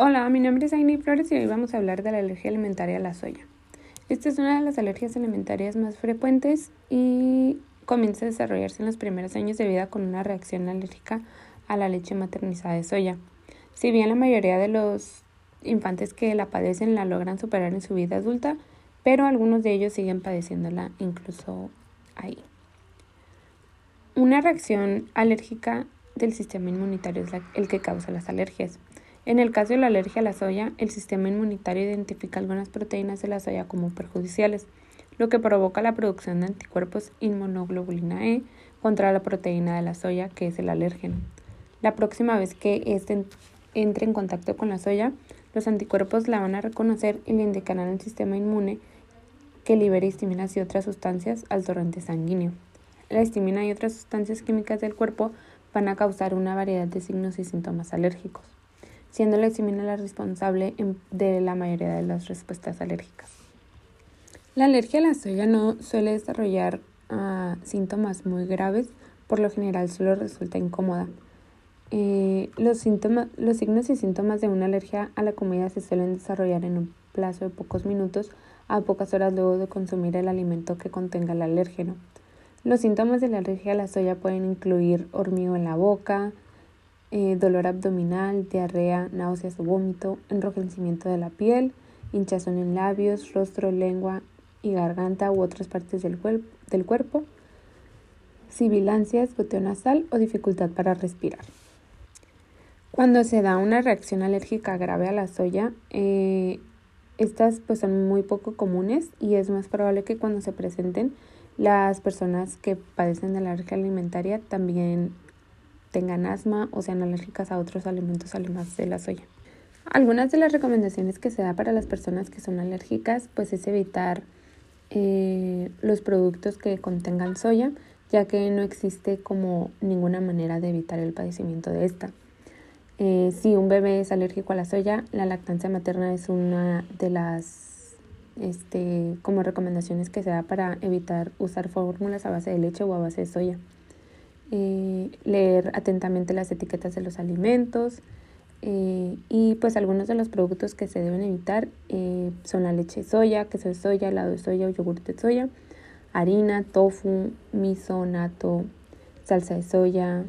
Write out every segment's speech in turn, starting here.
Hola, mi nombre es Aini Flores y hoy vamos a hablar de la alergia alimentaria a la soya. Esta es una de las alergias alimentarias más frecuentes y comienza a desarrollarse en los primeros años de vida con una reacción alérgica a la leche maternizada de soya. Si bien la mayoría de los infantes que la padecen la logran superar en su vida adulta, pero algunos de ellos siguen padeciéndola incluso ahí. Una reacción alérgica del sistema inmunitario es el que causa las alergias. En el caso de la alergia a la soya, el sistema inmunitario identifica algunas proteínas de la soya como perjudiciales, lo que provoca la producción de anticuerpos inmunoglobulina E contra la proteína de la soya, que es el alérgeno. La próxima vez que éste entre en contacto con la soya, los anticuerpos la van a reconocer y le indicarán al sistema inmune que libere histaminas y otras sustancias al torrente sanguíneo. La histamina y otras sustancias químicas del cuerpo van a causar una variedad de signos y síntomas alérgicos siendo la histamina la responsable de la mayoría de las respuestas alérgicas. La alergia a la soya no suele desarrollar ah, síntomas muy graves, por lo general solo resulta incómoda. Eh, los, síntomas, los signos y síntomas de una alergia a la comida se suelen desarrollar en un plazo de pocos minutos a pocas horas luego de consumir el alimento que contenga el alérgeno. Los síntomas de la alergia a la soya pueden incluir hormigueo en la boca, eh, dolor abdominal, diarrea, náuseas o vómito, enrojecimiento de la piel, hinchazón en labios, rostro, lengua y garganta u otras partes del, del cuerpo, sibilancias, goteo nasal o dificultad para respirar. Cuando se da una reacción alérgica grave a la soya, eh, estas pues son muy poco comunes y es más probable que cuando se presenten las personas que padecen de la alergia alimentaria también tengan asma o sean alérgicas a otros alimentos además de la soya. Algunas de las recomendaciones que se da para las personas que son alérgicas pues es evitar eh, los productos que contengan soya ya que no existe como ninguna manera de evitar el padecimiento de esta. Eh, si un bebé es alérgico a la soya, la lactancia materna es una de las este, como recomendaciones que se da para evitar usar fórmulas a base de leche o a base de soya. Eh, leer atentamente las etiquetas de los alimentos eh, y pues algunos de los productos que se deben evitar eh, son la leche de soya, queso de soya, helado de soya o yogur de soya, harina, tofu, miso, nato, salsa de soya,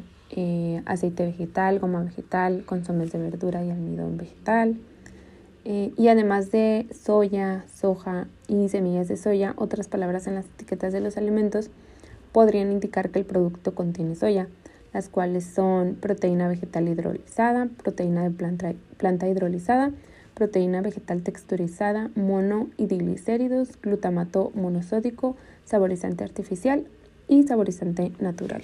aceite vegetal, goma vegetal, consomés de verdura y almidón vegetal. y además de soya, soja y semillas de soya, otras palabras en las etiquetas de los alimentos podrían indicar que el producto contiene soya, las cuales son proteína vegetal hidrolizada, proteína de planta, planta hidrolizada, proteína vegetal texturizada, mono y diglicéridos, glutamato monosódico, saborizante artificial y saborizante natural.